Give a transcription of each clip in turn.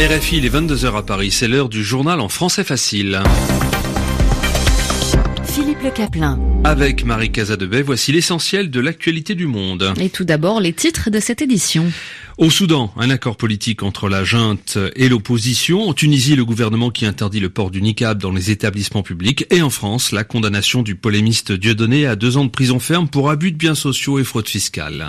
RFI, les 22h à Paris, c'est l'heure du journal en français facile. Philippe Le Caplin. Avec Marie Casadebet, voici l'essentiel de l'actualité du monde. Et tout d'abord, les titres de cette édition. Au Soudan, un accord politique entre la junte et l'opposition. En Tunisie, le gouvernement qui interdit le port du niqab dans les établissements publics. Et en France, la condamnation du polémiste Dieudonné à deux ans de prison ferme pour abus de biens sociaux et fraude fiscale.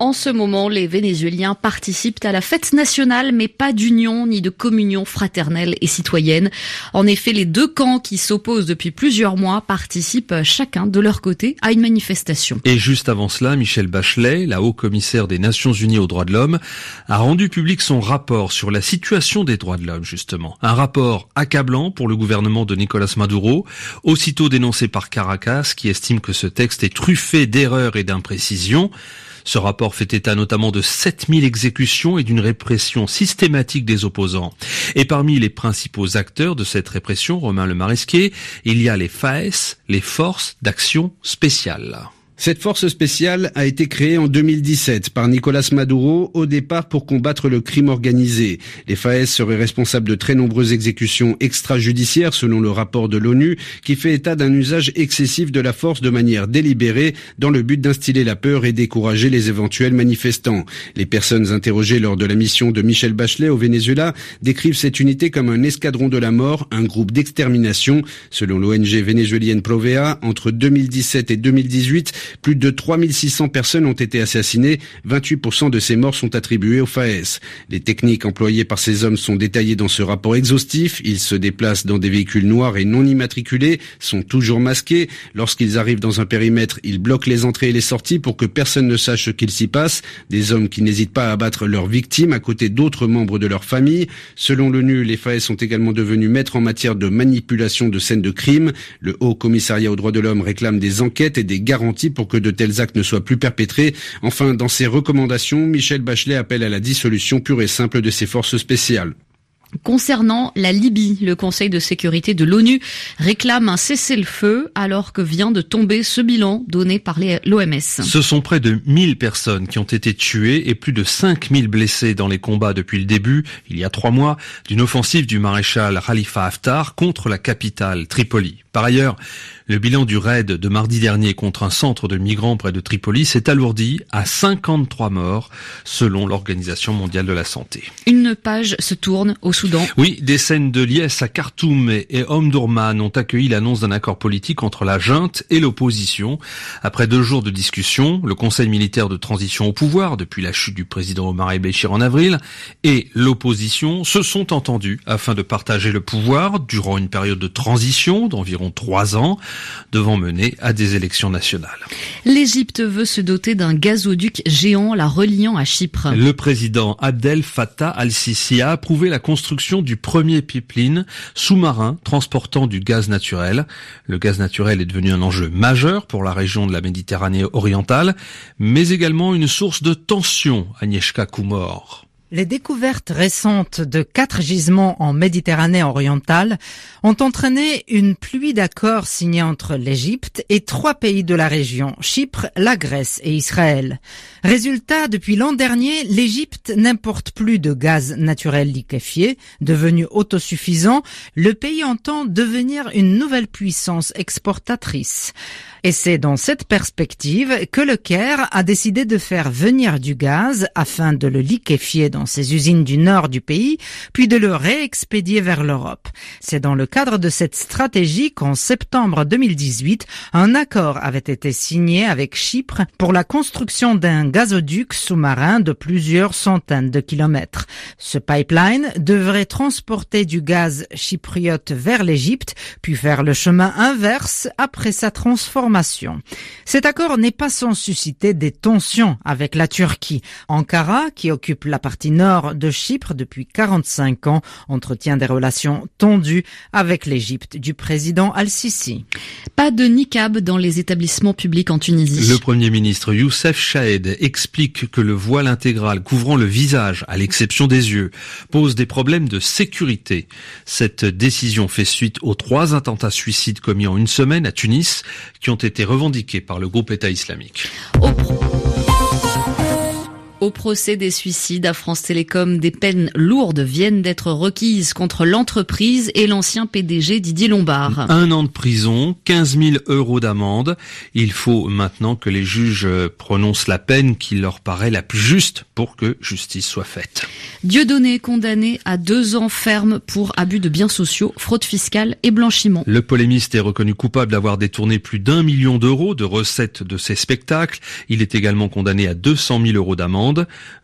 En ce moment, les Vénézuéliens participent à la fête nationale, mais pas d'union ni de communion fraternelle et citoyenne. En effet, les deux camps qui s'opposent depuis plusieurs mois participent chacun de leur côté à une manifestation. Et juste avant cela, Michel Bachelet, la haut-commissaire des Nations Unies aux droits de l'homme, a rendu public son rapport sur la situation des droits de l'homme, justement. Un rapport accablant pour le gouvernement de Nicolas Maduro, aussitôt dénoncé par Caracas, qui estime que ce texte est truffé d'erreurs et d'imprécisions. Ce rapport fait état notamment de 7000 exécutions et d'une répression systématique des opposants. Et parmi les principaux acteurs de cette répression, Romain Le Maresquier, il y a les FAES, les forces d'action spéciale. Cette force spéciale a été créée en 2017 par Nicolas Maduro au départ pour combattre le crime organisé. Les FAES seraient responsables de très nombreuses exécutions extrajudiciaires selon le rapport de l'ONU qui fait état d'un usage excessif de la force de manière délibérée dans le but d'instiller la peur et décourager les éventuels manifestants. Les personnes interrogées lors de la mission de Michel Bachelet au Venezuela décrivent cette unité comme un escadron de la mort, un groupe d'extermination. Selon l'ONG vénézuélienne Provea, entre 2017 et 2018, plus de 3600 personnes ont été assassinées. 28% de ces morts sont attribuées aux FAES. Les techniques employées par ces hommes sont détaillées dans ce rapport exhaustif. Ils se déplacent dans des véhicules noirs et non immatriculés, sont toujours masqués. Lorsqu'ils arrivent dans un périmètre, ils bloquent les entrées et les sorties pour que personne ne sache ce qu'il s'y passe. Des hommes qui n'hésitent pas à abattre leurs victimes à côté d'autres membres de leur famille. Selon l'ONU, les FAES sont également devenus maîtres en matière de manipulation de scènes de crime. Le Haut Commissariat aux droits de l'homme réclame des enquêtes et des garanties pour que de tels actes ne soient plus perpétrés. Enfin, dans ses recommandations, Michel Bachelet appelle à la dissolution pure et simple de ces forces spéciales. Concernant la Libye, le Conseil de sécurité de l'ONU réclame un cessez-le-feu alors que vient de tomber ce bilan donné par l'OMS. Ce sont près de 1000 personnes qui ont été tuées et plus de 5000 blessés dans les combats depuis le début, il y a trois mois, d'une offensive du maréchal Khalifa Haftar contre la capitale Tripoli. Par ailleurs, le bilan du raid de mardi dernier contre un centre de migrants près de Tripoli s'est alourdi à 53 morts selon l'Organisation mondiale de la santé. Une page se tourne au Soudan. Oui, des scènes de liesse à Khartoum et Omdurman ont accueilli l'annonce d'un accord politique entre la junte et l'opposition. Après deux jours de discussion, le Conseil militaire de transition au pouvoir, depuis la chute du président Omar el-Béchir en avril, et l'opposition se sont entendus afin de partager le pouvoir durant une période de transition d'environ trois ans devant mener à des élections nationales. L'Égypte veut se doter d'un gazoduc géant la reliant à Chypre. Le président Abdel Fattah al-Sisi a approuvé la construction du premier pipeline sous-marin transportant du gaz naturel. Le gaz naturel est devenu un enjeu majeur pour la région de la Méditerranée orientale, mais également une source de tension, Agnieszka Kumor. Les découvertes récentes de quatre gisements en Méditerranée orientale ont entraîné une pluie d'accords signés entre l'Égypte et trois pays de la région, Chypre, la Grèce et Israël. Résultat, depuis l'an dernier, l'Égypte n'importe plus de gaz naturel liquéfié. Devenu autosuffisant, le pays entend devenir une nouvelle puissance exportatrice. Et c'est dans cette perspective que le Caire a décidé de faire venir du gaz afin de le liquéfier ses usines du nord du pays, puis de le réexpédier vers l'Europe. C'est dans le cadre de cette stratégie qu'en septembre 2018, un accord avait été signé avec Chypre pour la construction d'un gazoduc sous-marin de plusieurs centaines de kilomètres. Ce pipeline devrait transporter du gaz chypriote vers l'Égypte, puis faire le chemin inverse après sa transformation cet accord n'est pas sans susciter des tensions avec la Turquie. Ankara, qui occupe la partie partie nord de Chypre depuis 45 ans, entretient des relations tendues avec l'Égypte du président Al-Sisi. Pas de niqab dans les établissements publics en Tunisie. Le premier ministre Youssef Chahed explique que le voile intégral couvrant le visage, à l'exception des yeux, pose des problèmes de sécurité. Cette décision fait suite aux trois attentats suicides commis en une semaine à Tunis qui ont été revendiqués par le groupe État islamique. Au procès des suicides à France Télécom, des peines lourdes viennent d'être requises contre l'entreprise et l'ancien PDG Didier Lombard. Un an de prison, 15 000 euros d'amende. Il faut maintenant que les juges prononcent la peine qui leur paraît la plus juste pour que justice soit faite. Dieudonné condamné à deux ans ferme pour abus de biens sociaux, fraude fiscale et blanchiment. Le polémiste est reconnu coupable d'avoir détourné plus d'un million d'euros de recettes de ses spectacles. Il est également condamné à 200 000 euros d'amende.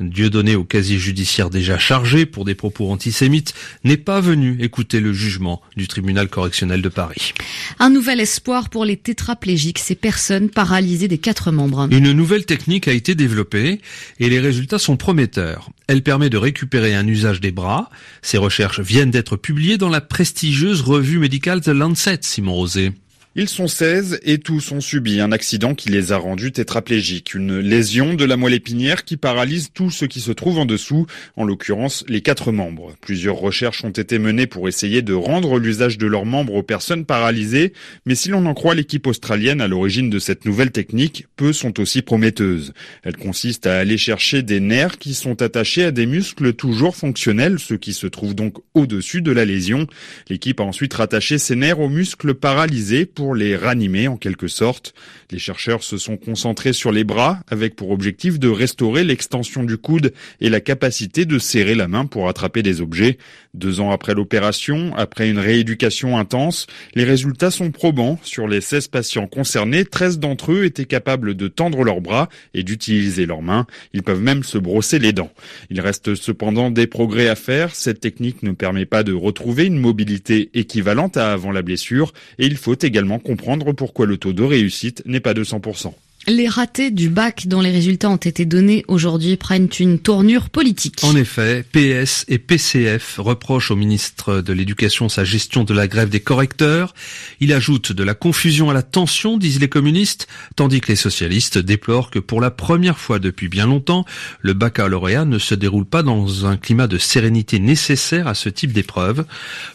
Dieu donné au casier judiciaire déjà chargé pour des propos antisémites, n'est pas venu écouter le jugement du tribunal correctionnel de Paris. Un nouvel espoir pour les tétraplégiques, ces personnes paralysées des quatre membres. Une nouvelle technique a été développée et les résultats sont prometteurs. Elle permet de récupérer un usage des bras. Ces recherches viennent d'être publiées dans la prestigieuse revue médicale The Lancet, Simon Rosé. Ils sont 16 et tous ont subi un accident qui les a rendus tétraplégiques. Une lésion de la moelle épinière qui paralyse tout ce qui se trouve en dessous, en l'occurrence les quatre membres. Plusieurs recherches ont été menées pour essayer de rendre l'usage de leurs membres aux personnes paralysées, mais si l'on en croit l'équipe australienne à l'origine de cette nouvelle technique, peu sont aussi prometteuses. Elle consiste à aller chercher des nerfs qui sont attachés à des muscles toujours fonctionnels, ceux qui se trouvent donc au-dessus de la lésion. L'équipe a ensuite rattaché ces nerfs aux muscles paralysés pour les ranimer en quelque sorte. Les chercheurs se sont concentrés sur les bras avec pour objectif de restaurer l'extension du coude et la capacité de serrer la main pour attraper des objets. Deux ans après l'opération, après une rééducation intense, les résultats sont probants. Sur les 16 patients concernés, 13 d'entre eux étaient capables de tendre leurs bras et d'utiliser leurs mains. Ils peuvent même se brosser les dents. Il reste cependant des progrès à faire. Cette technique ne permet pas de retrouver une mobilité équivalente à avant la blessure et il faut également comprendre pourquoi le taux de réussite n'est pas de 100%. Les ratés du bac dont les résultats ont été donnés aujourd'hui prennent une tournure politique. En effet, PS et PCF reprochent au ministre de l'Éducation sa gestion de la grève des correcteurs. Il ajoute de la confusion à la tension, disent les communistes, tandis que les socialistes déplorent que pour la première fois depuis bien longtemps, le baccalauréat ne se déroule pas dans un climat de sérénité nécessaire à ce type d'épreuve.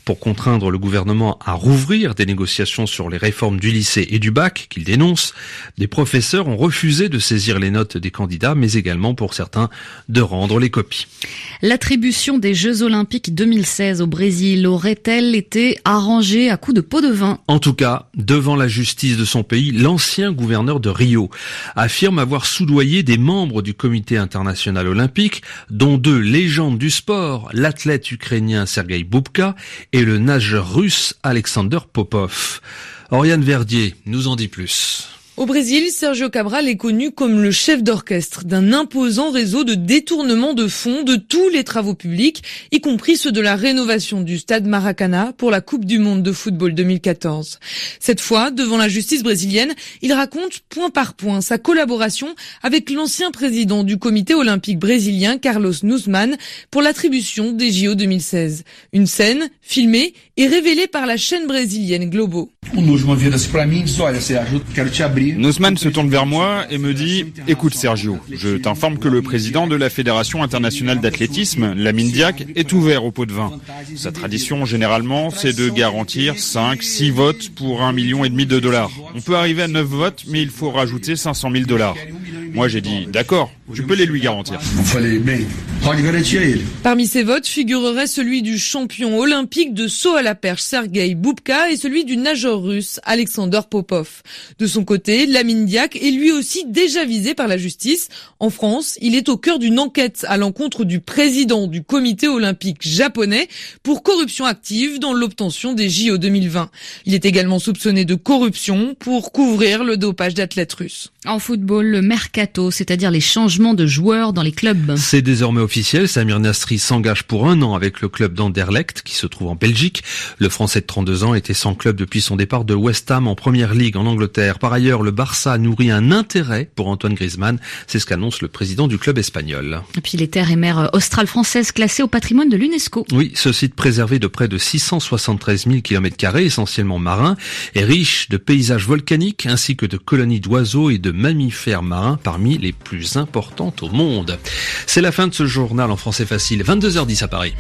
Pour contraindre le gouvernement à rouvrir des négociations sur les réformes du lycée et du bac qu'il dénonce, des professeurs ont refusé de saisir les notes des candidats, mais également pour certains de rendre les copies. L'attribution des Jeux Olympiques 2016 au Brésil aurait-elle été arrangée à coups de pot de vin? En tout cas, devant la justice de son pays, l'ancien gouverneur de Rio affirme avoir soudoyé des membres du comité international olympique, dont deux légendes du sport, l'athlète ukrainien Sergei Boubka et le nageur russe Alexander Popov. Oriane Verdier nous en dit plus. Au Brésil, Sergio Cabral est connu comme le chef d'orchestre d'un imposant réseau de détournement de fonds de tous les travaux publics, y compris ceux de la rénovation du stade Maracana pour la Coupe du Monde de football 2014. Cette fois, devant la justice brésilienne, il raconte point par point sa collaboration avec l'ancien président du comité olympique brésilien Carlos Nuzman pour l'attribution des JO 2016. Une scène filmée et révélée par la chaîne brésilienne Globo. Nussmann se tourne vers moi et me dit Écoute Sergio, je t'informe que le président de la Fédération internationale d'athlétisme, Lamine Diak, est ouvert au pot de vin. Sa tradition généralement, c'est de garantir 5, 6 votes pour un million et demi de dollars. On peut arriver à 9 votes, mais il faut rajouter 500 000 dollars. Moi j'ai dit D'accord, tu peux les lui garantir. Parmi ces votes figurerait celui du champion olympique de saut à la perche Sergei Boubka et celui du nageur russe Alexander Popov. De son côté, Lamine Diak est lui aussi déjà visé par la justice. En France, il est au cœur d'une enquête à l'encontre du président du comité olympique japonais pour corruption active dans l'obtention des JO 2020. Il est également soupçonné de corruption pour couvrir le dopage d'athlètes russes. En football, le mercato, c'est-à-dire les changements changement de joueurs dans les clubs. C'est désormais officiel. Samir Nasri s'engage pour un an avec le club d'Anderlecht qui se trouve en Belgique. Le Français de 32 ans était sans club depuis son départ de West Ham en Première Ligue en Angleterre. Par ailleurs, le Barça nourrit un intérêt pour Antoine Griezmann. C'est ce qu'annonce le président du club espagnol. Et puis les terres et mers australes françaises classées au patrimoine de l'UNESCO. Oui, ce site préservé de près de 673 000 km, essentiellement marin, est riche de paysages volcaniques ainsi que de colonies d'oiseaux et de mammifères marins parmi les plus C'est la fin de ce journal en français facile, 22h10 à Paris.